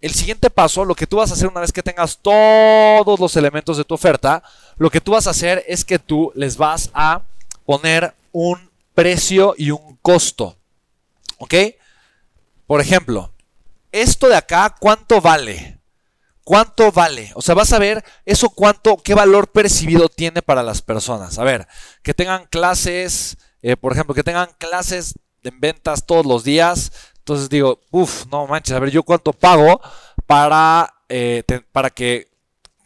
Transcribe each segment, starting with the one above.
el siguiente paso, lo que tú vas a hacer una vez que tengas todos los elementos de tu oferta, lo que tú vas a hacer es que tú les vas a poner un precio y un costo. ¿Ok? Por ejemplo, esto de acá, ¿cuánto vale? ¿Cuánto vale? O sea, vas a ver eso cuánto, qué valor percibido tiene para las personas. A ver, que tengan clases, eh, por ejemplo, que tengan clases en ventas todos los días. Entonces digo, uff, no manches, a ver, yo cuánto pago para, eh, para que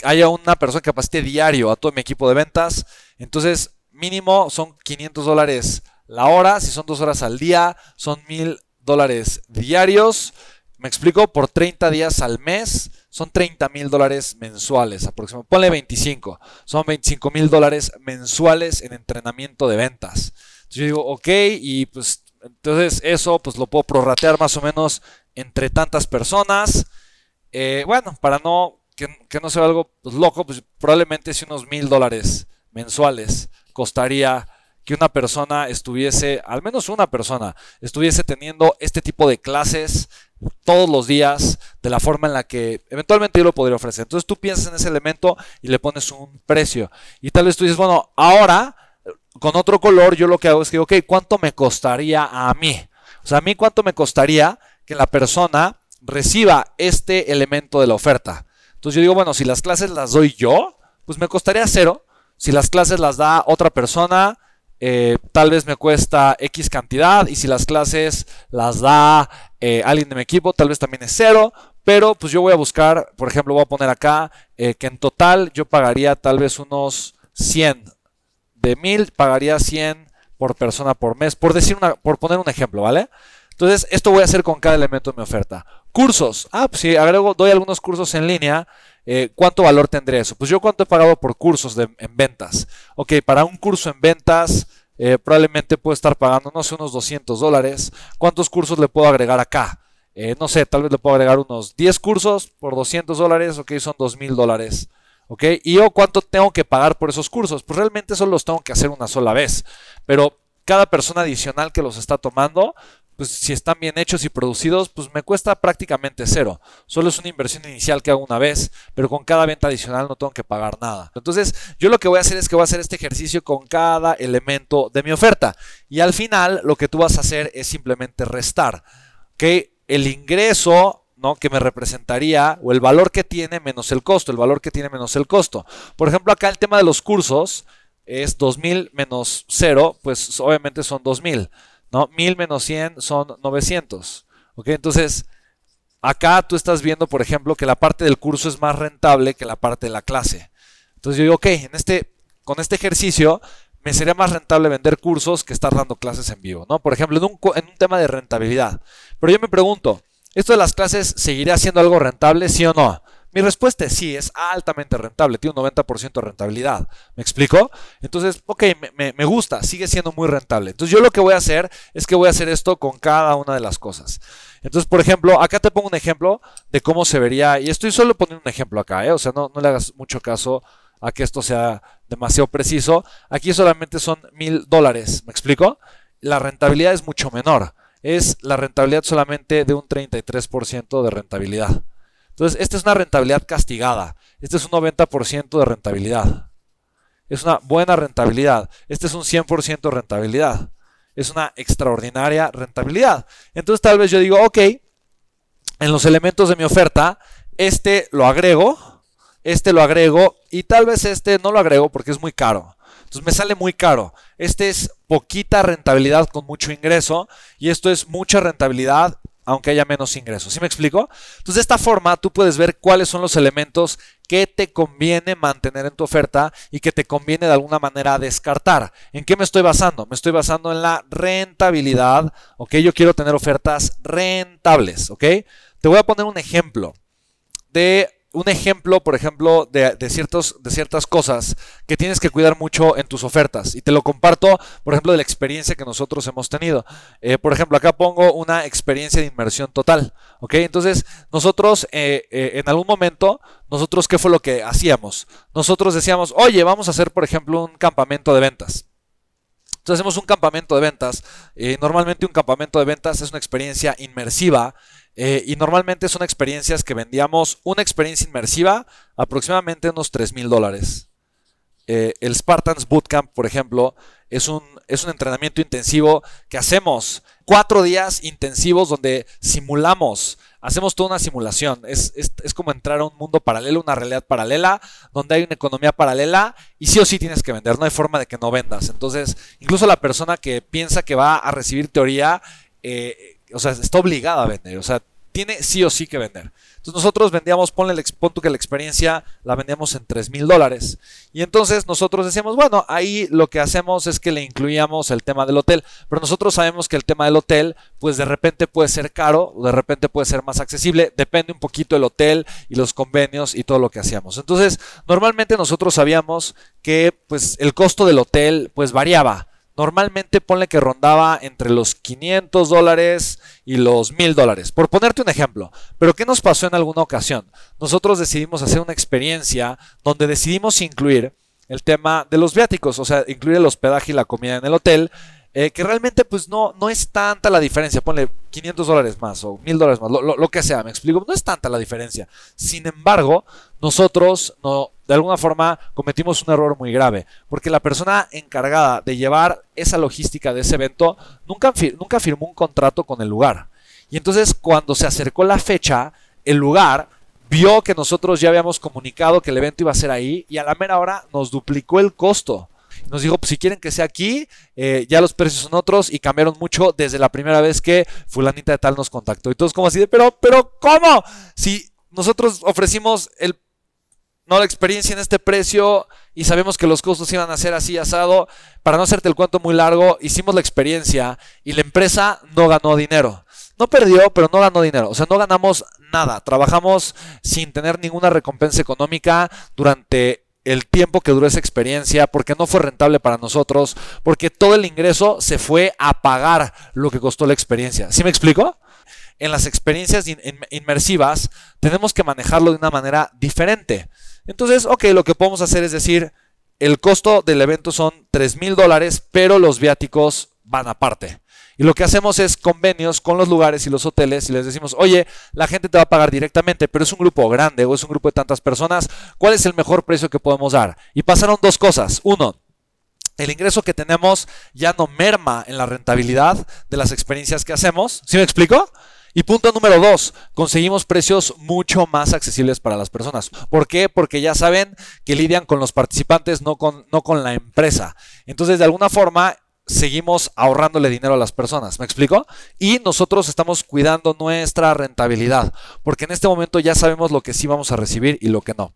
haya una persona que capacite diario a todo mi equipo de ventas. Entonces, mínimo son 500 dólares la hora. Si son dos horas al día, son mil dólares diarios. Me explico, por 30 días al mes son 30 mil dólares mensuales aproximadamente. Ponle 25. Son 25 mil dólares mensuales en entrenamiento de ventas. Entonces yo digo, ok, y pues entonces eso pues lo puedo prorratear más o menos entre tantas personas. Eh, bueno, para no que, no sea algo pues, loco, pues probablemente si unos mil dólares mensuales costaría que una persona estuviese, al menos una persona, estuviese teniendo este tipo de clases todos los días de la forma en la que eventualmente yo lo podría ofrecer. Entonces tú piensas en ese elemento y le pones un precio. Y tal vez tú dices, bueno, ahora con otro color, yo lo que hago es que ok, ¿cuánto me costaría a mí? O sea, a mí cuánto me costaría que la persona reciba este elemento de la oferta. Entonces yo digo, bueno, si las clases las doy yo, pues me costaría cero. Si las clases las da otra persona, eh, tal vez me cuesta X cantidad. Y si las clases las da eh, alguien de mi equipo, tal vez también es cero. Pero pues yo voy a buscar, por ejemplo, voy a poner acá eh, que en total yo pagaría tal vez unos 100 de mil pagaría 100 por persona por mes, por decir una, por poner un ejemplo, ¿vale? Entonces, esto voy a hacer con cada elemento de mi oferta. Cursos. Ah, pues si agrego, doy algunos cursos en línea, eh, ¿cuánto valor tendría eso? Pues yo cuánto he pagado por cursos en ventas. Ok, para un curso en ventas, eh, probablemente puedo estar pagando, no sé, unos 200 dólares. ¿Cuántos cursos le puedo agregar acá? Eh, no sé, tal vez le puedo agregar unos 10 cursos por 200 dólares, ok, son 2000 dólares ¿Ok? ¿Y yo cuánto tengo que pagar por esos cursos? Pues realmente solo los tengo que hacer una sola vez. Pero cada persona adicional que los está tomando, pues si están bien hechos y producidos, pues me cuesta prácticamente cero. Solo es una inversión inicial que hago una vez, pero con cada venta adicional no tengo que pagar nada. Entonces, yo lo que voy a hacer es que voy a hacer este ejercicio con cada elemento de mi oferta. Y al final, lo que tú vas a hacer es simplemente restar. ¿Ok? El ingreso ¿no? que me representaría, o el valor que tiene menos el costo, el valor que tiene menos el costo. Por ejemplo, acá el tema de los cursos es 2000 menos 0, pues obviamente son 2000, ¿no? 1000 menos 100 son 900, ¿ok? Entonces, acá tú estás viendo, por ejemplo, que la parte del curso es más rentable que la parte de la clase. Entonces yo digo, ok, en este, con este ejercicio me sería más rentable vender cursos que estar dando clases en vivo, ¿no? Por ejemplo, en un, en un tema de rentabilidad. Pero yo me pregunto, ¿Esto de las clases seguirá siendo algo rentable, sí o no? Mi respuesta es sí, es altamente rentable, tiene un 90% de rentabilidad. ¿Me explico? Entonces, ok, me, gusta, sigue siendo muy rentable. Entonces, yo lo que voy a hacer es que voy a hacer esto con cada una de las cosas. Entonces, por ejemplo, acá te pongo un ejemplo de cómo se vería, y estoy solo poniendo un ejemplo acá, ¿eh? o sea, no, no le hagas mucho caso a que esto sea demasiado preciso. Aquí solamente son mil dólares, ¿me explico? La rentabilidad es mucho menor es la rentabilidad solamente de un 33% de rentabilidad. Entonces, esta es una rentabilidad castigada. Este es un 90% de rentabilidad. Es una buena rentabilidad. Este es un 100% de rentabilidad. Es una extraordinaria rentabilidad. Entonces, tal vez yo digo, ok, en los elementos de mi oferta, este lo agrego, este lo agrego y tal vez este no lo agrego porque es muy caro. Entonces me sale muy caro. Este es poquita rentabilidad con mucho ingreso y esto es mucha rentabilidad aunque haya menos ingresos. ¿Sí me explico? Entonces de esta forma tú puedes ver cuáles son los elementos que te conviene mantener en tu oferta y que te conviene de alguna manera descartar. ¿En qué me estoy basando? Me estoy basando en la rentabilidad, ¿ok? Yo quiero tener ofertas rentables, ¿ok? Te voy a poner un ejemplo de un ejemplo, por ejemplo, de, ciertas cosas que tienes que cuidar mucho en tus ofertas. Y te lo comparto, por ejemplo, de la experiencia que nosotros hemos tenido. Eh, por ejemplo, acá pongo una experiencia de inmersión total. ¿Ok? Entonces, nosotros eh, eh, en algún momento, nosotros, ¿qué fue lo que hacíamos? Nosotros decíamos, oye, vamos a hacer, por ejemplo, un campamento de ventas. Entonces hacemos un campamento de ventas. Eh, normalmente un campamento de ventas es una experiencia inmersiva eh, y normalmente son experiencias que vendíamos una experiencia inmersiva aproximadamente unos 3 mil dólares. Eh, el Spartans Bootcamp, por ejemplo, es un, es un entrenamiento intensivo que hacemos cuatro días intensivos donde simulamos, hacemos toda una simulación. Es, es, como entrar a un mundo paralelo, una realidad paralela, donde hay una economía paralela y sí o sí tienes que vender. No hay forma de que no vendas. Entonces, incluso la persona que piensa que va a recibir teoría, eh, o sea, está obligada a vender. O sea, tiene sí o sí que vender. Entonces nosotros vendíamos, ponle el, pon que la experiencia la vendíamos en 3 mil dólares. Y entonces nosotros decíamos, bueno, ahí lo que hacemos es que le incluíamos el tema del hotel. Pero nosotros sabemos que el tema del hotel, pues de repente puede ser caro, de repente puede ser más accesible. Depende un poquito del hotel y los convenios y todo lo que hacíamos. Entonces, normalmente nosotros sabíamos que pues el costo del hotel pues variaba normalmente ponle que rondaba entre los 500 dólares y los 1000 dólares, por ponerte un ejemplo. Pero ¿qué nos pasó en alguna ocasión? Nosotros decidimos hacer una experiencia donde decidimos incluir el tema de los viáticos, o sea, incluir el hospedaje y la comida en el hotel eh, que realmente pues no, no es tanta la diferencia, ponle 500 dólares más o 1000 dólares más, lo, que sea, me explico, no es tanta la diferencia. Sin embargo, nosotros no, de alguna forma cometimos un error muy grave, porque la persona encargada de llevar esa logística de ese evento nunca, nunca firmó un contrato con el lugar. Y entonces cuando se acercó la fecha, el lugar vio que nosotros ya habíamos comunicado que el evento iba a ser ahí y a la mera hora nos duplicó el costo. Nos dijo, pues si quieren que sea aquí, eh, ya los precios son otros y cambiaron mucho desde la primera vez que fulanita de tal nos contactó. Y todos como así de, pero, pero, ¿cómo? Si nosotros ofrecimos el, no la experiencia en este precio y sabemos que los costos iban a ser así asado, para no hacerte el cuento muy largo, hicimos la experiencia y la empresa no ganó dinero. No perdió, pero no ganó dinero. O sea, no ganamos nada. Trabajamos sin tener ninguna recompensa económica durante el tiempo que duró esa experiencia, porque no fue rentable para nosotros, porque todo el ingreso se fue a pagar lo que costó la experiencia. ¿Sí me explico? En las experiencias inmersivas tenemos que manejarlo de una manera diferente. Entonces, ok, lo que podemos hacer es decir, el costo del evento son 3 mil dólares, pero los viáticos van aparte. Y lo que hacemos es convenios con los lugares y los hoteles y les decimos, oye, la gente te va a pagar directamente, pero es un grupo grande o es un grupo de tantas personas, ¿cuál es el mejor precio que podemos dar? Y pasaron dos cosas. Uno, el ingreso que tenemos ya no merma en la rentabilidad de las experiencias que hacemos. ¿Sí me explico? Y punto número dos, conseguimos precios mucho más accesibles para las personas. ¿Por qué? Porque ya saben que lidian con los participantes, no con, no con la empresa. Entonces, de alguna forma, seguimos ahorrándole dinero a las personas, ¿me explico? Y nosotros estamos cuidando nuestra rentabilidad, porque en este momento ya sabemos lo que sí vamos a recibir y lo que no.